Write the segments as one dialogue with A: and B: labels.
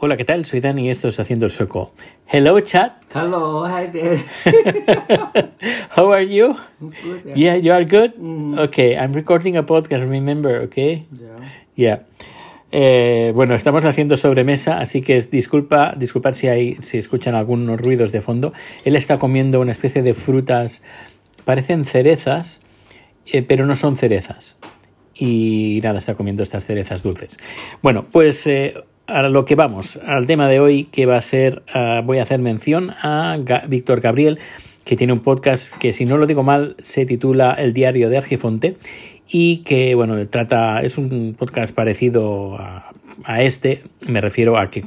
A: Hola, ¿qué tal? Soy Dani y esto es Haciendo el Sueco. Hello, chat.
B: Hello, hi there.
A: How are you?
B: Good,
A: Yeah,
B: yeah.
A: you are good?
B: Mhm.
A: Okay, I'm recording a podcast, remember, okay?
B: Yeah.
A: Yeah. Eh, bueno, estamos haciendo sobremesa, así que disculpa, disculpad si hay, si escuchan algunos ruidos de fondo. Él está comiendo una especie de frutas, parecen cerezas, eh, pero no son cerezas. Y nada, está comiendo estas cerezas dulces. Bueno, pues eh, a lo que vamos, al tema de hoy, que va a ser, ah, voy a hacer mención a Ga- Víctor Gabriel, que tiene un podcast que, si no lo digo mal, se titula El Diario de Argifonte y que, bueno, trata, es un podcast parecido a, este, me refiero a que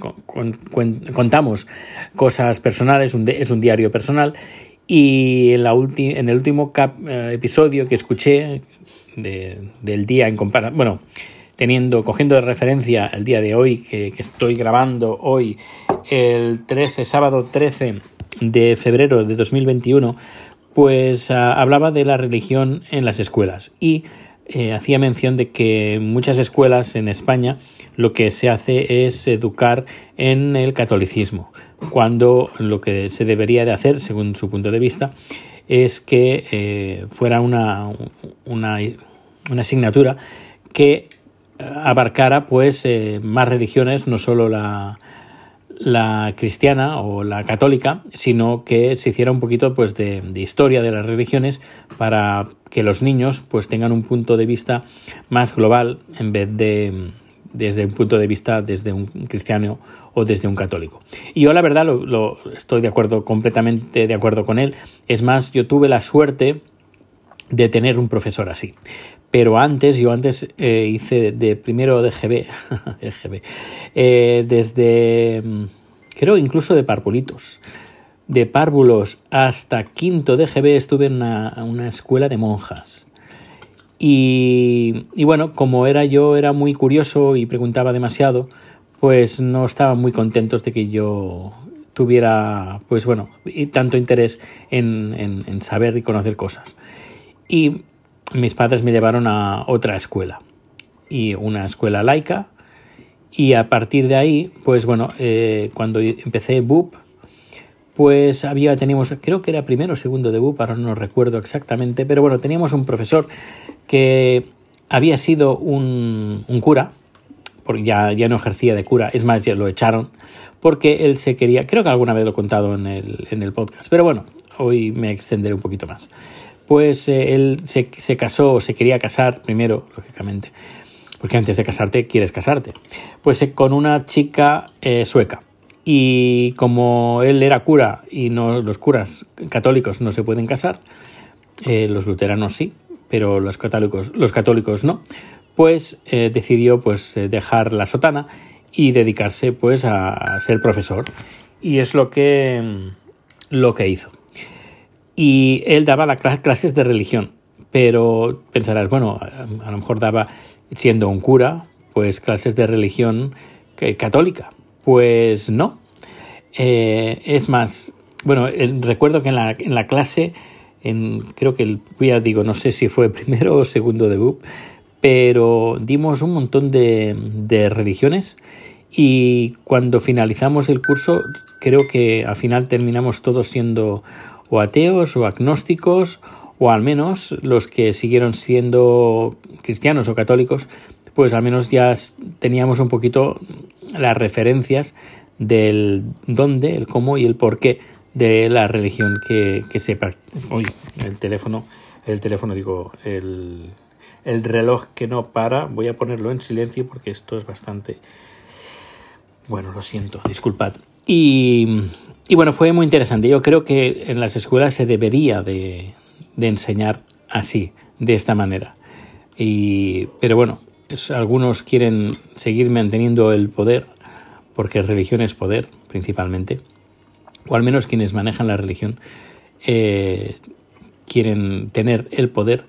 A: contamos cosas personales, es un diario personal. Y en, la ulti- en el último cap- eh, episodio que escuché de- del día en comparación, bueno, teniendo, cogiendo de referencia el día de hoy que, estoy grabando hoy, el 13, sábado 13 de febrero de 2021, pues ah, hablaba de la religión en las escuelas y eh, hacía mención de que en muchas escuelas en España lo que se hace es educar en el catolicismo, cuando lo que se debería de hacer, según su punto de vista, es que eh, fuera una, una, una asignatura que abarcara pues eh, más religiones, no solo la, la cristiana o la católica, sino que se hiciera un poquito pues de, de historia de las religiones para que los niños pues tengan un punto de vista más global en vez de desde un punto de vista desde un cristiano o desde un católico. Y yo la verdad lo, lo- estoy de acuerdo completamente de acuerdo con él. Es más, yo tuve la suerte de tener un profesor así. Pero antes, yo antes eh, hice de primero de GB, eh, desde, mm, creo incluso de parvulitos. De párvulos hasta quinto de GB estuve en una, escuela de monjas. Y, y bueno, como era yo, era muy curioso y preguntaba demasiado, pues no estaban muy contentos de que yo tuviera, pues bueno, tanto interés en- en saber y conocer cosas. Y mis padres me llevaron a otra escuela, y una escuela laica, y a partir de ahí, pues bueno, eh, cuando empecé BUP, pues había, teníamos, creo que era primero o segundo de BUP, ahora no recuerdo exactamente, pero bueno, teníamos un profesor que había sido un, cura, porque ya, ya no ejercía de cura, es más, ya lo echaron, porque él se quería, creo que alguna vez lo he contado en el, en el podcast, pero bueno, hoy me extenderé un poquito más. Pues él se, se casó, se quería casar primero, lógicamente, porque antes de casarte quieres casarte, pues eh, con una chica eh, sueca. Y como él era cura y no los curas católicos no se pueden casar, los luteranos sí, pero los católicos, los católicos no, pues decidió pues dejar la sotana y dedicarse pues a, a ser profesor. Y es lo que, lo que hizo. Y él daba las clases de religión, pero pensarás, bueno, a, lo mejor daba, siendo un cura, pues clases de religión que- católica. Pues no. Eh, es más, bueno, el- recuerdo que en la, clase, en, creo que el, ya digo, no sé si fue primero o segundo de BUP, pero dimos un montón de, de religiones y cuando finalizamos el curso, creo que al final terminamos todos siendo o ateos o agnósticos o al menos los que siguieron siendo cristianos o católicos, pues al menos ya teníamos un poquito las referencias del dónde, el cómo y el por qué de la religión que, que se Uy, el teléfono, el teléfono digo, el, el reloj que no para, voy a ponerlo en silencio porque esto es bastante... Bueno, lo siento, disculpad. Y, y bueno, fue muy interesante. Yo creo que en las escuelas se debería de, de enseñar así, de esta manera. Y, pero bueno, algunos quieren seguir manteniendo el poder, porque religión es poder, principalmente, o al menos quienes manejan la religión eh, quieren tener el poder.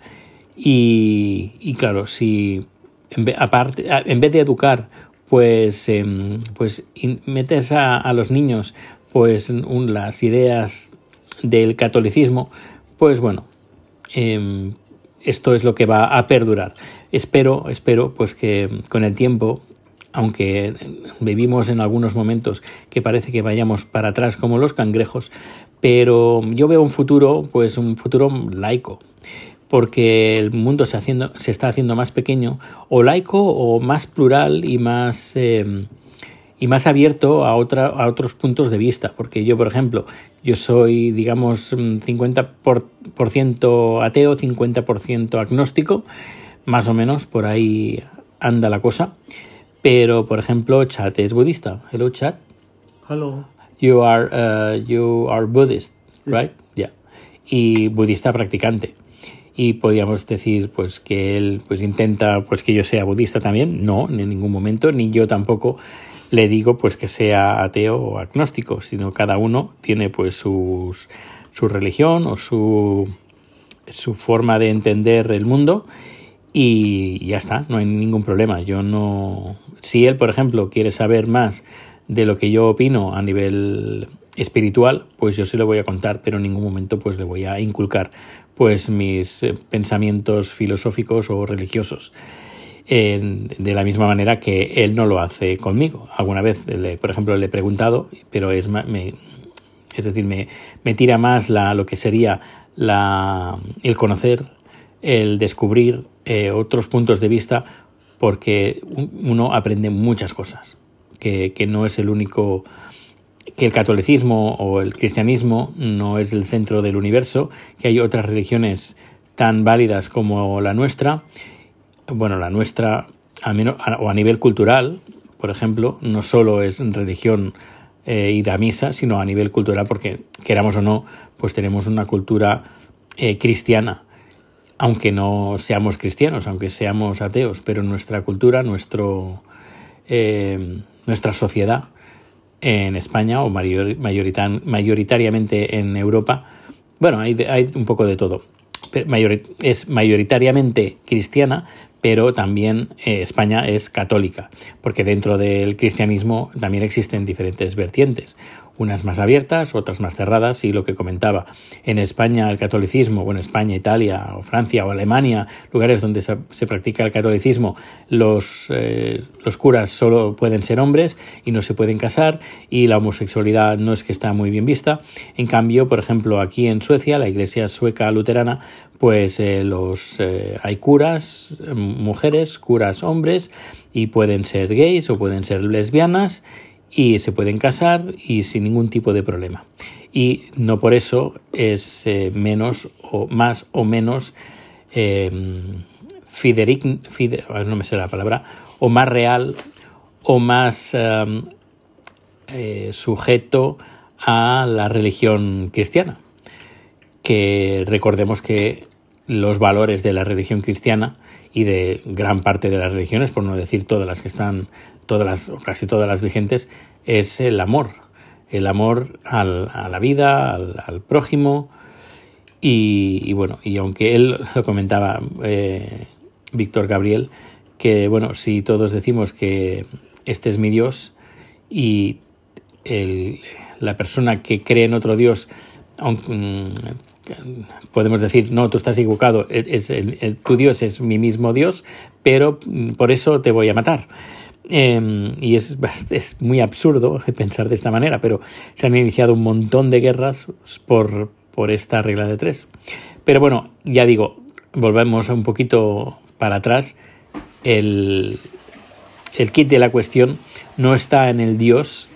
A: Y, y claro, si en vez, aparte, en vez de educar, pues, em, pues metes a los niños pues un- las ideas del catolicismo, pues bueno, em, esto es lo que va a perdurar. Espero, espero pues que con el tiempo aunque vivimos en algunos momentos que parece que vayamos para atrás como los cangrejos, pero yo veo un futuro, pues un futuro laico, porque el mundo se, haciendo, se está haciendo más pequeño, o laico, o más plural y más, eh, y más abierto a, otra, a otros puntos de vista. Porque yo, por ejemplo, yo soy, digamos, 50% ateo, 50% agnóstico, más o menos, por ahí anda la cosa. Pero, por ejemplo, Chat es budista. Hello, Chat.
B: Hello.
A: You are, uh, you are Buddhist, right? Yeah. Y budista practicante y podríamos decir pues que él pues intenta pues que yo sea budista también no en ningún momento ni yo tampoco le digo pues que sea ateo o agnóstico sino cada uno tiene pues sus, su religión o su su forma de entender el mundo y ya está no hay ningún problema yo no si él por ejemplo quiere saber más de lo que yo opino a nivel espiritual, pues yo se lo voy a contar, pero en ningún momento pues le voy a inculcar pues mis eh, pensamientos filosóficos o religiosos. De la misma manera que él no lo hace conmigo. Alguna vez, por ejemplo, le he preguntado, pero es, me, es decir, me, me, tira más la, lo que sería la, el conocer, el descubrir eh, otros puntos de vista, porque uno aprende muchas cosas, que, que no es el único que el catolicismo o el cristianismo no es el centro del universo, que hay otras religiones tan válidas como la nuestra. Bueno, la nuestra, al menos, o a nivel cultural, por ejemplo, no solo es religión eh, a misa, sino a nivel cultural, porque queramos o no, pues tenemos una cultura eh, cristiana, aunque no seamos cristianos, aunque seamos ateos, pero nuestra cultura, nuestro, eh, nuestra sociedad en España o mayoritariamente en Europa. Bueno, hay, hay un poco de todo. Es mayoritariamente cristiana, pero también eh, España es católica, porque dentro del cristianismo también existen diferentes vertientes unas más abiertas, otras más cerradas, y lo que comentaba, en España el catolicismo, bueno, España, Italia, o Francia, o Alemania, lugares donde se, practica el catolicismo, los, eh, los curas solo pueden ser hombres y no se pueden casar, y la homosexualidad no es que está muy bien vista. En cambio, por ejemplo, aquí en Suecia, la iglesia sueca luterana, pues eh, los eh, hay curas mujeres, curas hombres, y pueden ser gays o pueden ser lesbianas y se pueden casar y sin ningún tipo de problema. Y no por eso es eh, menos o más o menos eh, no me sé la palabra, o más real o más em, eh, sujeto a la religión cristiana. Que recordemos que los valores de la religión cristiana y de gran parte de las religiones, por no decir todas las que están todas las, o casi todas las vigentes, es el amor. El amor al, a la vida, al, prójimo. Y, bueno, y aunque él lo comentaba, eh, Víctor Gabriel, que bueno, si todos decimos que este es mi Dios y el, la persona que cree en otro Dios, mm, podemos decir, no, tú estás equivocado, es el, tu Dios es mi mismo Dios, pero mm, por eso te voy a matar. Em, y es, es, muy absurdo pensar de esta manera, pero se han iniciado un montón de guerras por, por esta regla de tres. Pero bueno, ya digo, volvemos un poquito para atrás. El, el kit de la cuestión no está en el Dios,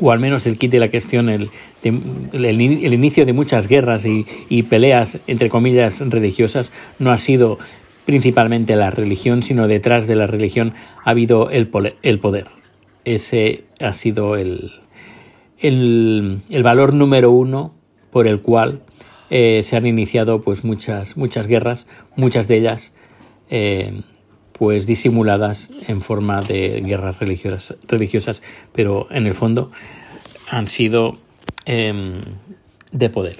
A: o al menos el kit de la cuestión, el, el, inicio de muchas guerras y, y, peleas, entre comillas, religiosas, no ha sido principalmente la religión, sino detrás de la religión ha habido el, el poder. Ese ha sido el, el, valor número uno por el cual eh, se han iniciado pues muchas, muchas guerras, muchas de ellas eh, pues disimuladas en forma de guerras religiosas, religiosas pero en el fondo han sido em, de poder.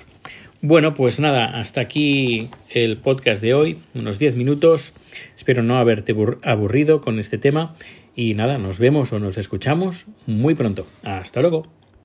A: Bueno, pues nada, hasta aquí el podcast de hoy, unos 10 minutos. Espero no haberte aburrido con este tema y nada, nos vemos o nos escuchamos muy pronto. Hasta luego.